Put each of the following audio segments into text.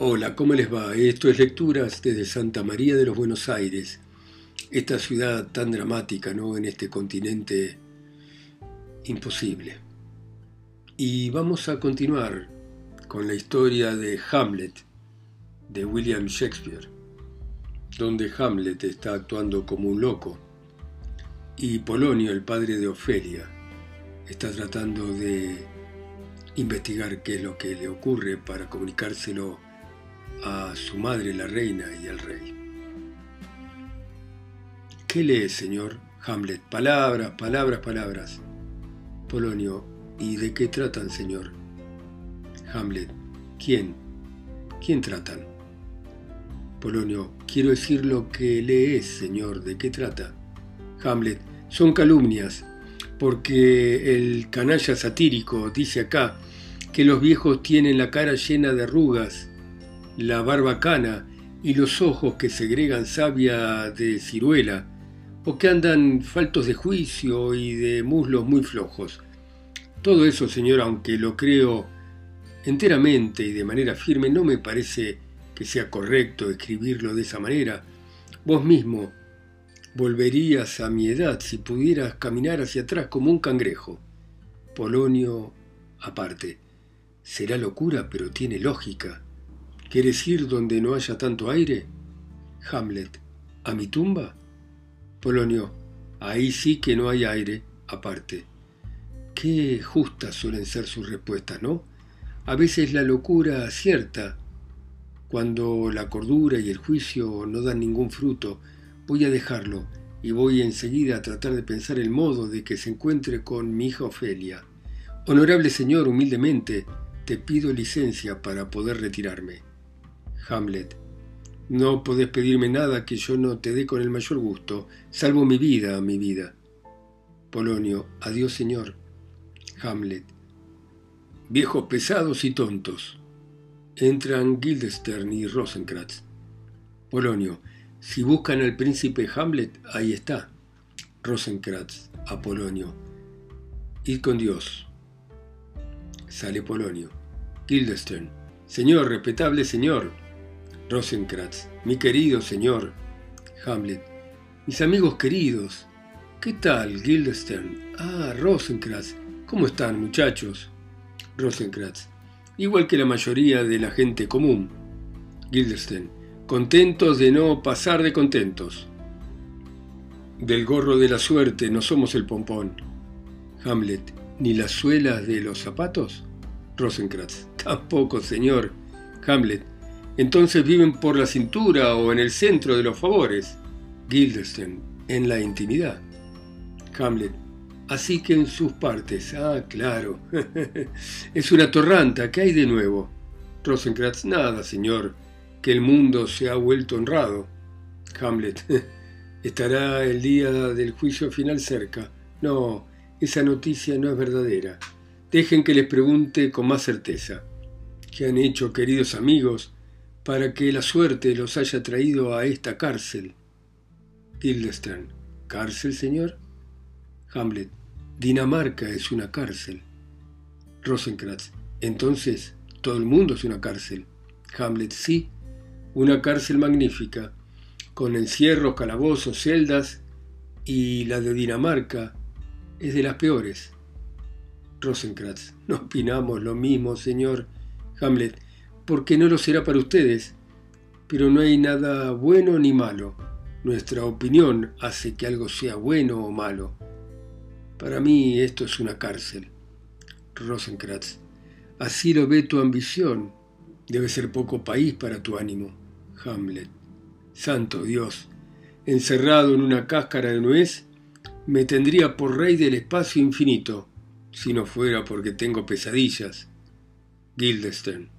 Hola, ¿cómo les va? Esto es Lecturas desde Santa María de los Buenos Aires, esta ciudad tan dramática, ¿no? En este continente imposible. Y vamos a continuar con la historia de Hamlet, de William Shakespeare, donde Hamlet está actuando como un loco y Polonio, el padre de Ofelia, está tratando de investigar qué es lo que le ocurre para comunicárselo a su madre, la reina, y al rey. ¿Qué lee, señor? Hamlet, palabras, palabras, palabras. Polonio, ¿y de qué tratan, señor? Hamlet, ¿quién? ¿Quién tratan? Polonio, quiero decir lo que lees, señor, ¿de qué trata? Hamlet, son calumnias, porque el canalla satírico dice acá que los viejos tienen la cara llena de arrugas, la barba cana y los ojos que segregan savia de ciruela, o que andan faltos de juicio y de muslos muy flojos. Todo eso, señor, aunque lo creo enteramente y de manera firme, no me parece que sea correcto escribirlo de esa manera. Vos mismo volverías a mi edad si pudieras caminar hacia atrás como un cangrejo. Polonio aparte. Será locura, pero tiene lógica. ¿Quieres ir donde no haya tanto aire? Hamlet. ¿A mi tumba? Polonio. Ahí sí que no hay aire, aparte. Qué justas suelen ser sus respuestas, ¿no? A veces la locura acierta. Cuando la cordura y el juicio no dan ningún fruto, voy a dejarlo y voy enseguida a tratar de pensar el modo de que se encuentre con mi hija Ofelia. Honorable señor, humildemente, te pido licencia para poder retirarme. Hamlet. No podés pedirme nada que yo no te dé con el mayor gusto, salvo mi vida, mi vida. Polonio. Adiós, señor. Hamlet. Viejos pesados y tontos. Entran Guildenstern y Rosencrantz. Polonio. Si buscan al príncipe Hamlet, ahí está. Rosencrantz, Apolonio. Id con Dios. Sale Polonio. Guildenstern. Señor, respetable señor. Rosencrantz. Mi querido señor. Hamlet. Mis amigos queridos. ¿Qué tal, Guildenstern? Ah, Rosencrantz. ¿Cómo están, muchachos? Rosencrantz. Igual que la mayoría de la gente común. Guildenstern contentos de no pasar de contentos. Del gorro de la suerte no somos el pompón. Hamlet, ni las suelas de los zapatos. Rosencrantz, tampoco, señor. Hamlet, entonces viven por la cintura o en el centro de los favores. Guildenstern, en la intimidad. Hamlet, así que en sus partes. Ah, claro. es una torranta, ¿qué hay de nuevo? Rosencrantz, nada, señor que el mundo se ha vuelto honrado. Hamlet, estará el día del juicio final cerca. No, esa noticia no es verdadera. Dejen que les pregunte con más certeza. ¿Qué han hecho, queridos amigos, para que la suerte los haya traído a esta cárcel? Guildenstern, ¿cárcel, señor? Hamlet, Dinamarca es una cárcel. Rosencrantz, entonces todo el mundo es una cárcel. Hamlet, sí, una cárcel magnífica, con encierros, calabozos, celdas, y la de Dinamarca es de las peores. Rosencrantz, no opinamos lo mismo, señor Hamlet, porque no lo será para ustedes, pero no hay nada bueno ni malo. Nuestra opinión hace que algo sea bueno o malo. Para mí esto es una cárcel. Rosencrantz, así lo ve tu ambición, Debe ser poco país para tu ánimo. Hamlet. Santo Dios, encerrado en una cáscara de nuez, me tendría por rey del espacio infinito, si no fuera porque tengo pesadillas. Guildenstern.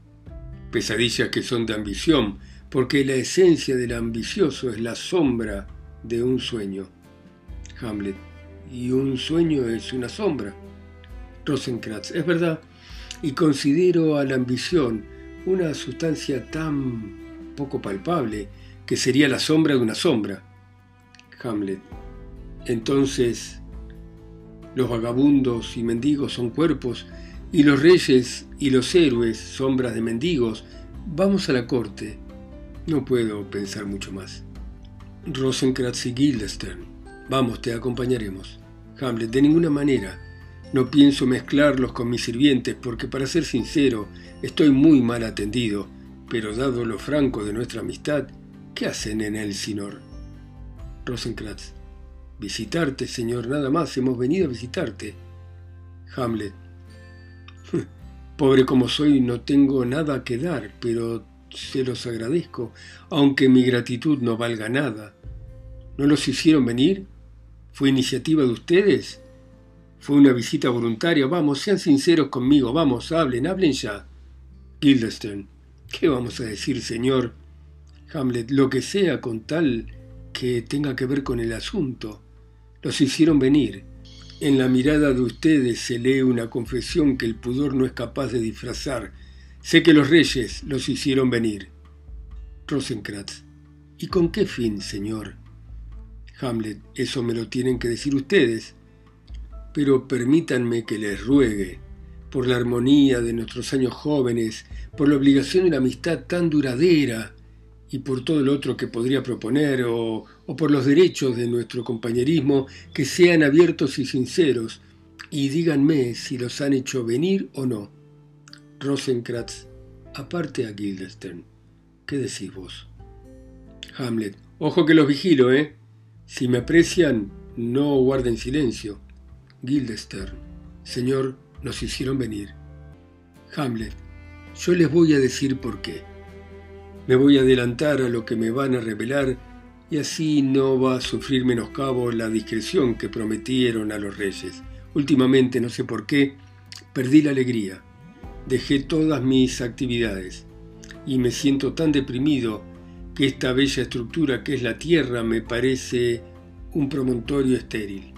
Pesadillas que son de ambición, porque la esencia del ambicioso es la sombra de un sueño. Hamlet. Y un sueño es una sombra. Rosencrantz. Es verdad. Y considero a la ambición una sustancia tan poco palpable que sería la sombra de una sombra. Hamlet. Entonces, los vagabundos y mendigos son cuerpos, y los reyes y los héroes sombras de mendigos, Vamos a la corte. No puedo pensar mucho más. Rosencrantz y Guildenstern. Vamos, te acompañaremos. Hamlet, de ninguna manera. No pienso mezclarlos con mis sirvientes porque, para ser sincero, estoy muy mal atendido, pero dado lo franco de nuestra amistad, ¿qué hacen en el Sinor? Rosencrantz. Visitarte, señor, nada más, hemos venido a visitarte. Hamlet. Pobre como soy, no tengo nada que dar, pero se los agradezco, aunque mi gratitud no valga nada. ¿No los hicieron venir? ¿Fue iniciativa de ustedes? ¿Fue una visita voluntaria? Vamos, sean sinceros conmigo, vamos, hablen, hablen ya. Guildenstern, ¿qué vamos a decir, señor? Hamlet, lo que sea con tal que tenga que ver con el asunto. Los hicieron venir. En la mirada de ustedes se lee una confesión que el pudor no es capaz de disfrazar. Sé que los reyes los hicieron venir. Rosencrantz. ¿Y con qué fin, señor? Hamlet. Eso me lo tienen que decir ustedes. Pero permítanme que les ruegue, por la armonía de nuestros años jóvenes, por la obligación de una amistad tan duradera, y por todo lo otro que podría proponer, o, o por los derechos de nuestro compañerismo, que sean abiertos y sinceros, y díganme si los han hecho venir o no. Rosencrantz, aparte a Guildenstern, ¿qué decís vos? Hamlet, ojo que los vigilo, ¿eh? Si me aprecian, no guarden silencio. Guildenstern, señor, nos hicieron venir. Hamlet, yo les voy a decir por qué. Me voy a adelantar a lo que me van a revelar y así no va a sufrir menoscabo la discreción que prometieron a los reyes. Últimamente, no sé por qué, perdí la alegría. Dejé todas mis actividades y me siento tan deprimido que esta bella estructura que es la Tierra me parece un promontorio estéril.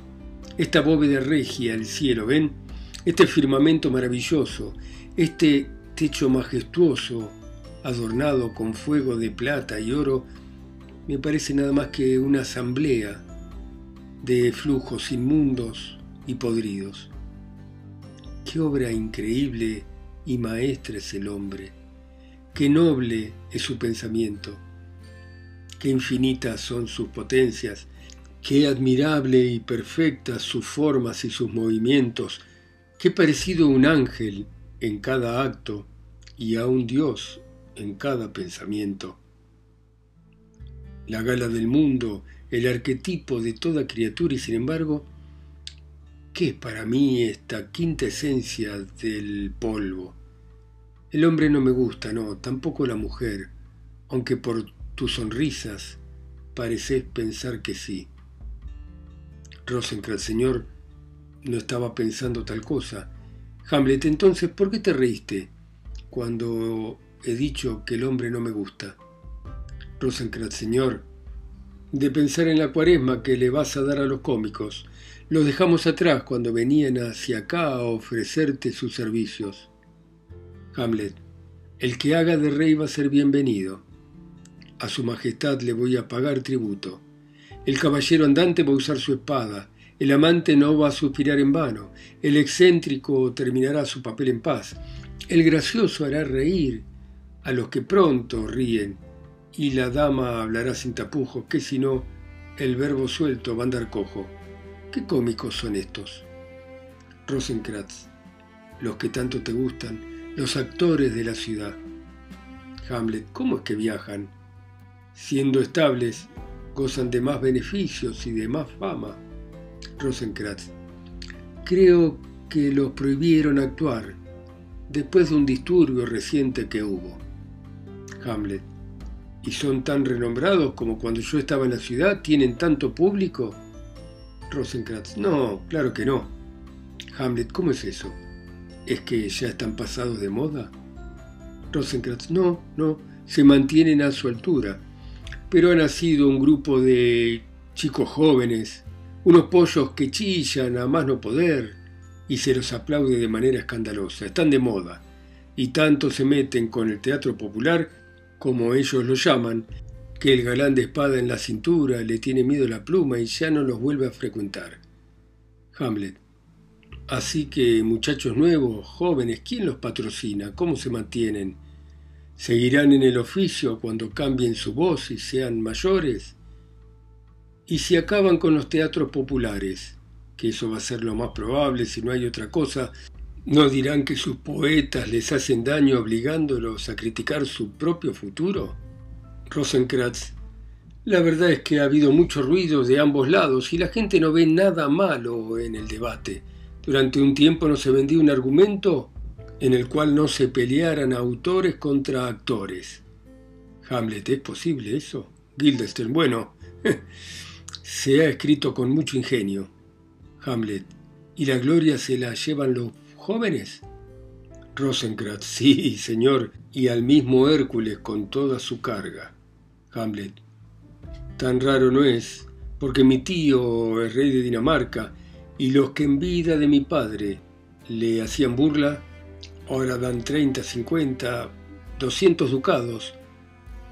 Esta bóveda regia, el cielo, ¿ven? Este firmamento maravilloso, este techo majestuoso, adornado con fuego de plata y oro, me parece nada más que una asamblea de flujos inmundos y podridos. Qué obra increíble y maestra es el hombre, qué noble es su pensamiento, qué infinitas son sus potencias, qué admirable y perfectas sus formas y sus movimientos, qué parecido un ángel en cada acto y a un Dios en cada pensamiento. La gala del mundo, el arquetipo de toda criatura y sin embargo, ¿qué es para mí esta quinta esencia del polvo? El hombre no me gusta, no, tampoco la mujer, aunque por tus sonrisas pareces pensar que sí. Rosencrantz, señor, no estaba pensando tal cosa. Hamlet, entonces, ¿por qué te reíste cuando he dicho que el hombre no me gusta. Rosencrantz, señor, de pensar en la cuaresma que le vas a dar a los cómicos. Los dejamos atrás cuando venían hacia acá a ofrecerte sus servicios. Hamlet, el que haga de rey va a ser bienvenido. A su majestad le voy a pagar tributo. El caballero andante va a usar su espada. El amante no va a suspirar en vano. El excéntrico terminará su papel en paz. El gracioso hará reír a los que pronto ríen, y la dama hablará sin tapujos, que si no, el verbo suelto va a andar cojo. ¿Qué cómicos son estos? Rosencrantz, los que tanto te gustan, los actores de la ciudad. Hamlet, ¿cómo es que viajan? Siendo estables, gozan de más beneficios y de más fama. Rosencrantz, creo que los prohibieron actuar después de un disturbio reciente que hubo. Hamlet. ¿Y son tan renombrados como cuando yo estaba en la ciudad? ¿Tienen tanto público? Rosencrantz. No, claro que no. Hamlet, ¿cómo es eso? ¿Es que ya están pasados de moda? Rosencrantz. No, no, se mantienen a su altura. Pero ha nacido un grupo de chicos jóvenes, unos pollos que chillan a más no poder, y se los aplaude de manera escandalosa. Están de moda, y tanto se meten con el teatro popular como ellos lo llaman, que el galán de espada en la cintura le tiene miedo la pluma y ya no los vuelve a frecuentar. Hamlet. Así que, muchachos nuevos, jóvenes, ¿quién los patrocina? ¿Cómo se mantienen? ¿Seguirán en el oficio cuando cambien su voz y sean mayores? ¿Y si acaban con los teatros populares? Que eso va a ser lo más probable si no hay otra cosa. ¿No dirán que sus poetas les hacen daño obligándolos a criticar su propio futuro? Rosenkratz, la verdad es que ha habido mucho ruido de ambos lados y la gente no ve nada malo en el debate. Durante un tiempo no se vendía un argumento en el cual no se pelearan autores contra actores. Hamlet, ¿es posible eso? Guildenstern, bueno, se ha escrito con mucho ingenio. Hamlet, ¿y la gloria se la llevan los jóvenes? Rosencrantz, sí, señor, y al mismo Hércules con toda su carga. Hamlet, tan raro no es, porque mi tío es rey de Dinamarca, y los que en vida de mi padre le hacían burla, Ahora dan 30, 50, 200 ducados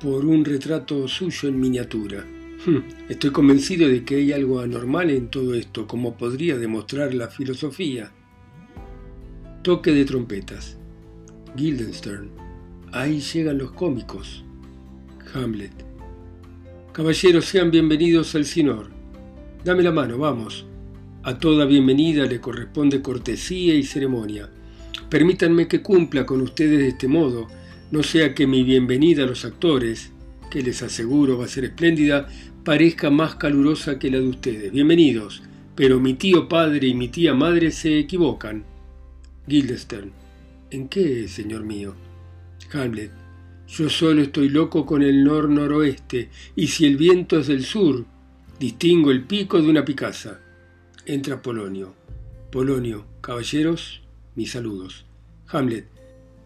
por un retrato suyo en miniatura. Hmm, estoy convencido de que hay algo anormal en todo esto, como podría demostrar la filosofía. Toque de trompetas. Guildenstern. Ahí llegan los cómicos. Hamlet. Caballeros, sean bienvenidos al Sinor. Dame la mano, vamos. A toda bienvenida le corresponde cortesía y ceremonia. Permítanme que cumpla con ustedes de este modo, no sea que mi bienvenida a los actores, que les aseguro va a ser espléndida, parezca más calurosa que la de ustedes. Bienvenidos, pero mi tío padre y mi tía madre se equivocan. Guildenstern. ¿En qué, señor mío? Hamlet. Yo solo estoy loco con el nor-noroeste, y si el viento es del sur, distingo el pico de una picasa. Entra Polonio. Polonio, caballeros, mis saludos. Hamlet,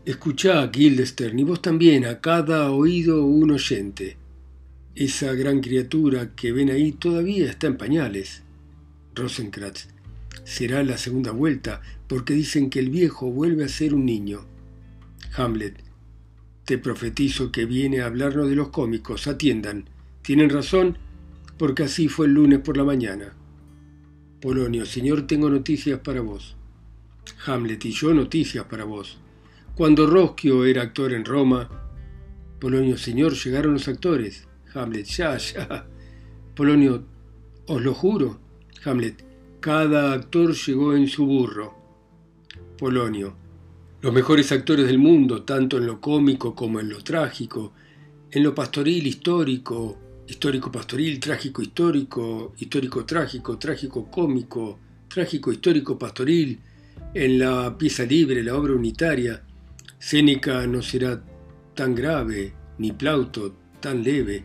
escuchá a Guildenstern y vos también, a cada oído un oyente. Esa gran criatura que ven ahí todavía está en pañales. Rosencrantz, será la segunda vuelta, porque dicen que el viejo vuelve a ser un niño. Hamlet, te profetizo que viene a hablarnos de los cómicos, atiendan. Tienen razón, porque así fue el lunes por la mañana. Polonio, señor, tengo noticias para vos. Hamlet y yo noticias para vos. Cuando Rosquio era actor en Roma, Polonio, señor, llegaron los actores. Hamlet, ya, ya. Polonio, os lo juro. Hamlet, cada actor llegó en su burro. Polonio, los mejores actores del mundo, tanto en lo cómico como en lo trágico, en lo pastoril histórico, histórico pastoril, trágico histórico, histórico trágico, trágico cómico, trágico histórico pastoril, en la pieza libre, la obra unitaria, Séneca no será tan grave, ni Plauto tan leve.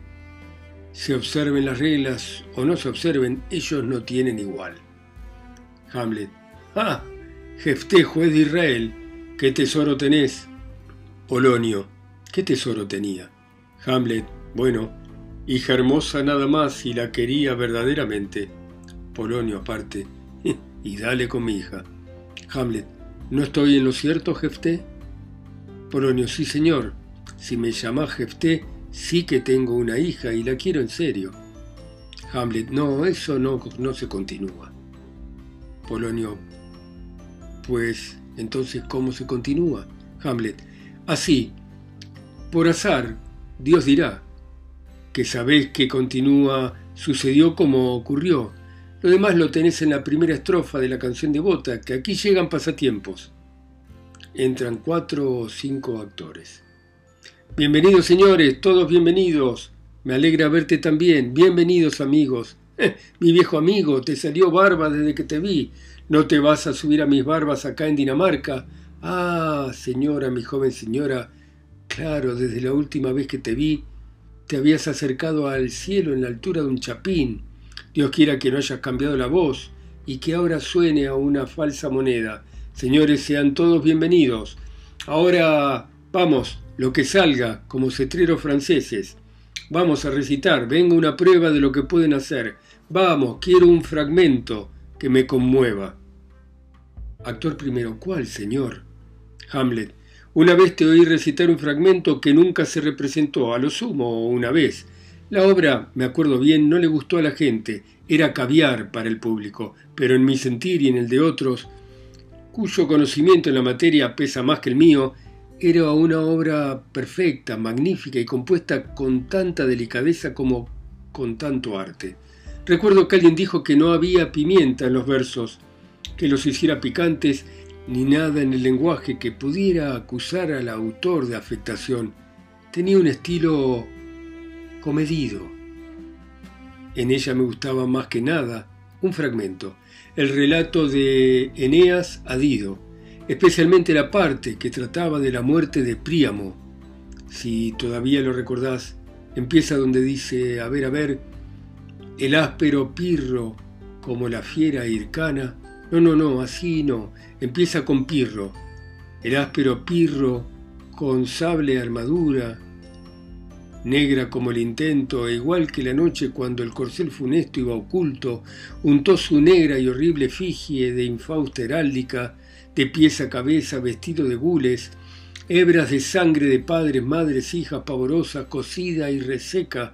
Se observen las reglas o no se observen, ellos no tienen igual. Hamlet. ¡Ah! Jefté, juez de Israel, ¿qué tesoro tenés? Polonio. ¿Qué tesoro tenía? Hamlet. Bueno, hija hermosa nada más y la quería verdaderamente. Polonio aparte. y dale con mi hija. Hamlet. ¿No estoy en lo cierto, Jefté? Polonio. Sí, señor. Si me llamás Jefté, sí que tengo una hija y la quiero en serio. Hamlet. No, eso no, no se continúa. Polonio. Pues, entonces, ¿cómo se continúa? Hamlet. Así. Por azar, Dios dirá. Que sabéis que continúa, sucedió como ocurrió, lo demás lo tenés en la primera estrofa de la canción devota, que aquí llegan pasatiempos. Entran cuatro o cinco actores. Bienvenidos señores, todos bienvenidos. Me alegra verte también. Bienvenidos amigos. mi viejo amigo, te salió barba desde que te vi. ¿No te vas a subir a mis barbas acá en Dinamarca? Ah, señora, mi joven señora, claro, desde la última vez que te vi, te habías acercado al cielo en la altura de un chapín. Dios quiera que no hayas cambiado la voz y que ahora suene a una falsa moneda. Señores, sean todos bienvenidos. Ahora, vamos, lo que salga, como cetreros franceses. Vamos a recitar, venga una prueba de lo que pueden hacer. Vamos, quiero un fragmento que me conmueva. Actor primero, ¿cuál, señor? Hamlet. Una vez te oí recitar un fragmento que nunca se representó, a lo sumo una vez, la obra, me acuerdo bien, no le gustó a la gente, era caviar para el público, pero en mi sentir y en el de otros, cuyo conocimiento en la materia pesa más que el mío, era una obra perfecta, magnífica y compuesta con tanta delicadeza como con tanto arte. Recuerdo que alguien dijo que no había pimienta en los versos, que los hiciera picantes, ni nada en el lenguaje que pudiera acusar al autor de afectación. Tenía un estilo comedido. En ella me gustaba más que nada un fragmento, el relato de Eneas a Dido, especialmente la parte que trataba de la muerte de Príamo. Si todavía lo recordás, empieza donde dice, a ver, a ver, el áspero Pirro, como la fiera Hircana. No, no, no, así no. Empieza con Pirro. El áspero Pirro, con sable armadura, negra como el intento, e igual que la noche cuando el corcel funesto iba oculto, untó su negra y horrible efigie de infausta heráldica, de pies a cabeza vestido de gules, hebras de sangre de padres, madres, hijas pavorosas, cocida y reseca,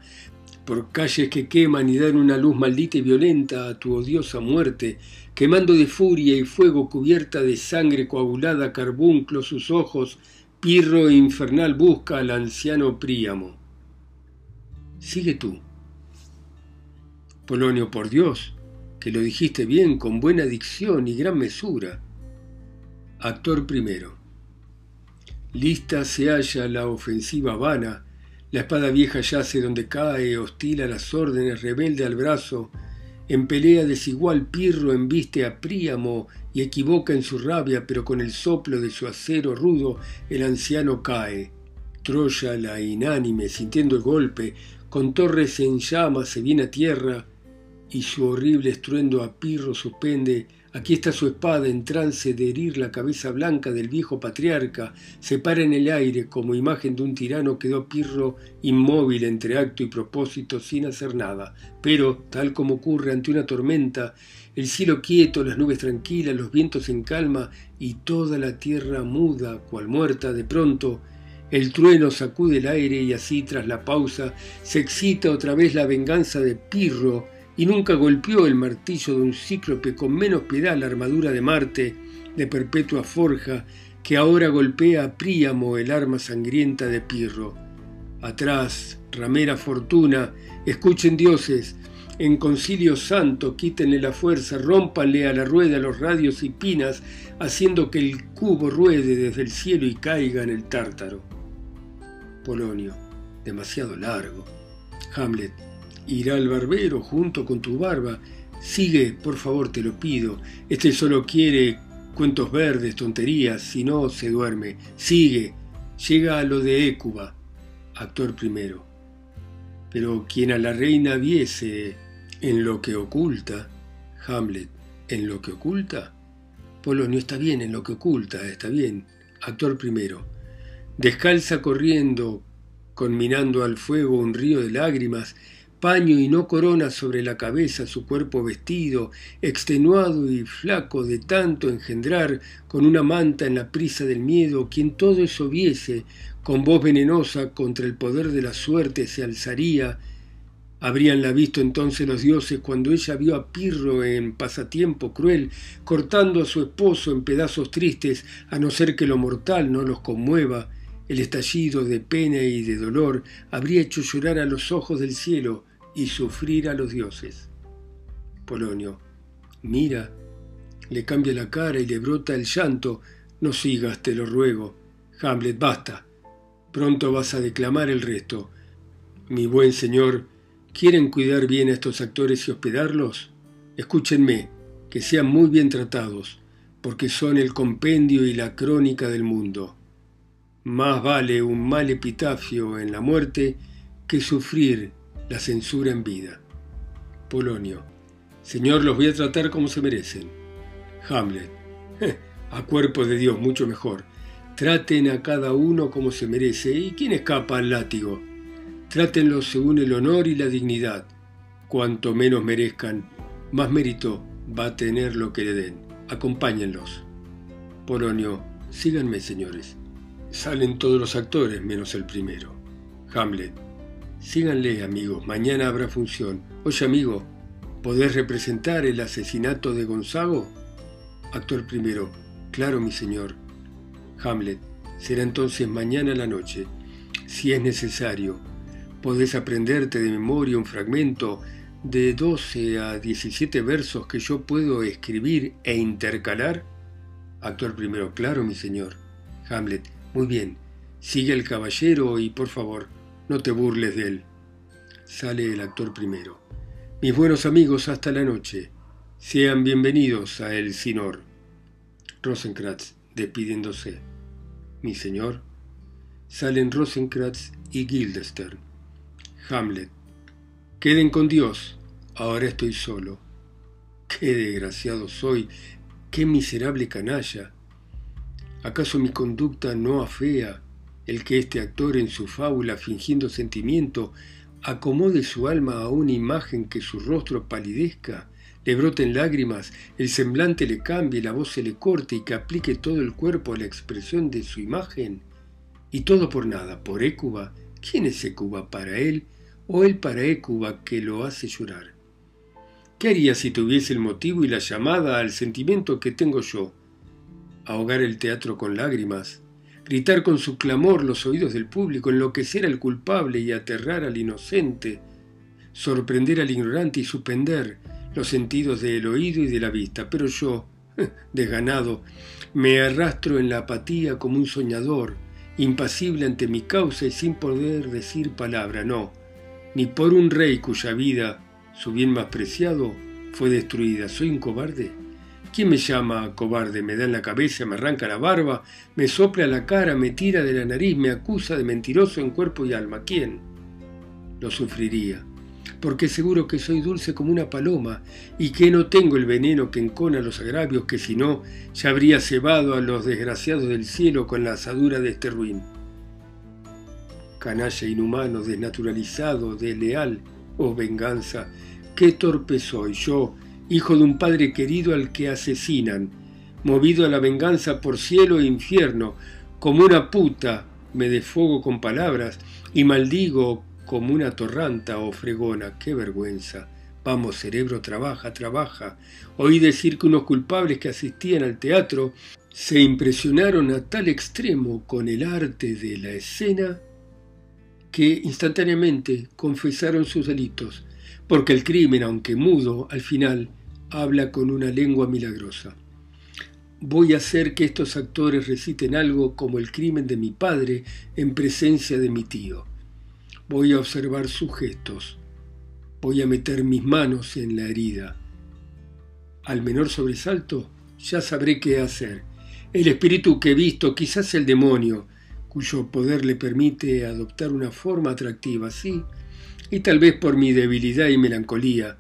por calles que queman y dan una luz maldita y violenta a tu odiosa muerte, quemando de furia y fuego cubierta de sangre coagulada carbunclo sus ojos, pirro infernal busca al anciano Príamo. Sigue tú. Polonio, por Dios, que lo dijiste bien, con buena dicción y gran mesura. Actor primero. Lista se halla la ofensiva vana, la espada vieja yace donde cae, hostil a las órdenes, rebelde al brazo. En pelea desigual Pirro embiste a Príamo y equivoca en su rabia, pero con el soplo de su acero rudo el anciano cae. Troya, la inánime, sintiendo el golpe, con torres en llamas se viene a tierra y su horrible estruendo a Pirro suspende Aquí está su espada en trance de herir la cabeza blanca del viejo patriarca. Se para en el aire como imagen de un tirano quedó Pirro inmóvil entre acto y propósito sin hacer nada. Pero, tal como ocurre ante una tormenta, el cielo quieto, las nubes tranquilas, los vientos en calma y toda la tierra muda, cual muerta, de pronto el trueno sacude el aire y así tras la pausa se excita otra vez la venganza de Pirro y nunca golpeó el martillo de un cíclope con menos piedad la armadura de Marte, de perpetua forja, que ahora golpea a Príamo el arma sangrienta de Pirro. Atrás, ramera fortuna, escuchen dioses, en concilio santo quítenle la fuerza, rómpanle a la rueda los radios y pinas, haciendo que el cubo ruede desde el cielo y caiga en el tártaro. Polonio, demasiado largo. Hamlet, irá al barbero junto con tu barba. Sigue, por favor, te lo pido. Este solo quiere cuentos verdes, tonterías, si no se duerme. Sigue, llega a lo de Écuba, actor primero. Pero quien a la reina viese en lo que oculta, Hamlet, en lo que oculta, Polonio está bien en lo que oculta, está bien, actor primero. Descalza corriendo, conminando al fuego un río de lágrimas, paño y no corona sobre la cabeza su cuerpo vestido, extenuado y flaco de tanto engendrar, con una manta en la prisa del miedo, quien todo eso viese, con voz venenosa contra el poder de la suerte se alzaría, Habríanla visto entonces los dioses cuando ella vio a Pirro en pasatiempo cruel, cortando a su esposo en pedazos tristes, a no ser que lo mortal no los conmueva, el estallido de pena y de dolor habría hecho llorar a los ojos del cielo y sufrir a los dioses. Polonio, mira, le cambia la cara y le brota el llanto. No sigas, te lo ruego. Hamlet, basta. Pronto vas a declamar el resto. Mi buen señor, ¿quieren cuidar bien a estos actores y hospedarlos? Escúchenme, que sean muy bien tratados, porque son el compendio y la crónica del mundo. Más vale un mal epitafio en la muerte que sufrir la censura en vida. Polonio. Señor, los voy a tratar como se merecen. Hamlet. A cuerpo de Dios, mucho mejor. Traten a cada uno como se merece. ¿Y quién escapa al látigo? Trátenlos según el honor y la dignidad. Cuanto menos merezcan, más mérito va a tener lo que le den. Acompáñenlos. Polonio. Síganme, señores. Salen todos los actores menos el primero. Hamlet. Síganle, amigos, mañana habrá función. Oye, amigo, ¿podés representar el asesinato de Gonzago? Actor primero. Claro, mi señor. Hamlet. Será entonces mañana la noche. Si es necesario, podés aprenderte de memoria un fragmento de 12 a 17 versos que yo puedo escribir e intercalar. Actor primero, claro, mi señor. Hamlet, muy bien. Sigue el caballero y por favor, no te burles de él. Sale el actor primero. Mis buenos amigos, hasta la noche. Sean bienvenidos a El Sinor. Rosenkrantz, despidiéndose. Mi señor. Salen Rosenkrantz y Guildenstern. Hamlet. Queden con Dios. Ahora estoy solo. Qué desgraciado soy. Qué miserable canalla. ¿Acaso mi conducta no afea el que este actor en su fábula, fingiendo sentimiento, acomode su alma a una imagen que su rostro palidezca, le broten lágrimas, el semblante le cambie, la voz se le corte y que aplique todo el cuerpo a la expresión de su imagen? Y todo por nada, por Écuba. ¿Quién es Écuba para él o él para Écuba que lo hace llorar? ¿Qué haría si tuviese el motivo y la llamada al sentimiento que tengo yo? ahogar el teatro con lágrimas, gritar con su clamor los oídos del público, enloquecer al culpable y aterrar al inocente, sorprender al ignorante y suspender los sentidos del oído y de la vista. Pero yo, desganado, me arrastro en la apatía como un soñador, impasible ante mi causa y sin poder decir palabra, no, ni por un rey cuya vida, su bien más preciado, fue destruida. ¿Soy un cobarde? ¿Quién me llama cobarde? Me da en la cabeza, me arranca la barba, me sopla la cara, me tira de la nariz, me acusa de mentiroso en cuerpo y alma. ¿Quién? Lo sufriría, porque seguro que soy dulce como una paloma y que no tengo el veneno que encona los agravios que si no ya habría cebado a los desgraciados del cielo con la asadura de este ruin. Canalla inhumano, desnaturalizado, desleal, oh venganza, qué torpe soy yo, hijo de un padre querido al que asesinan, movido a la venganza por cielo e infierno, como una puta me desfogo con palabras y maldigo como una torranta o fregona. ¡Qué vergüenza! Vamos, cerebro, trabaja, trabaja. Oí decir que unos culpables que asistían al teatro se impresionaron a tal extremo con el arte de la escena que instantáneamente confesaron sus delitos porque el crimen, aunque mudo, al final habla con una lengua milagrosa. Voy a hacer que estos actores reciten algo como el crimen de mi padre en presencia de mi tío. Voy a observar sus gestos. Voy a meter mis manos en la herida. Al menor sobresalto, ya sabré qué hacer. El espíritu que he visto, quizás el demonio, cuyo poder le permite adoptar una forma atractiva, sí, y tal vez por mi debilidad y melancolía,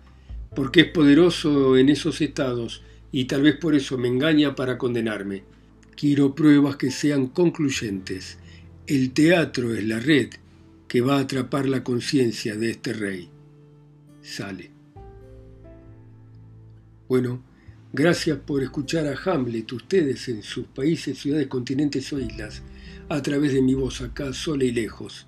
porque es poderoso en esos estados y tal vez por eso me engaña para condenarme. Quiero pruebas que sean concluyentes. El teatro es la red que va a atrapar la conciencia de este rey. Sale. Bueno, gracias por escuchar a Hamlet, ustedes en sus países, ciudades, continentes o islas, a través de mi voz acá, sola y lejos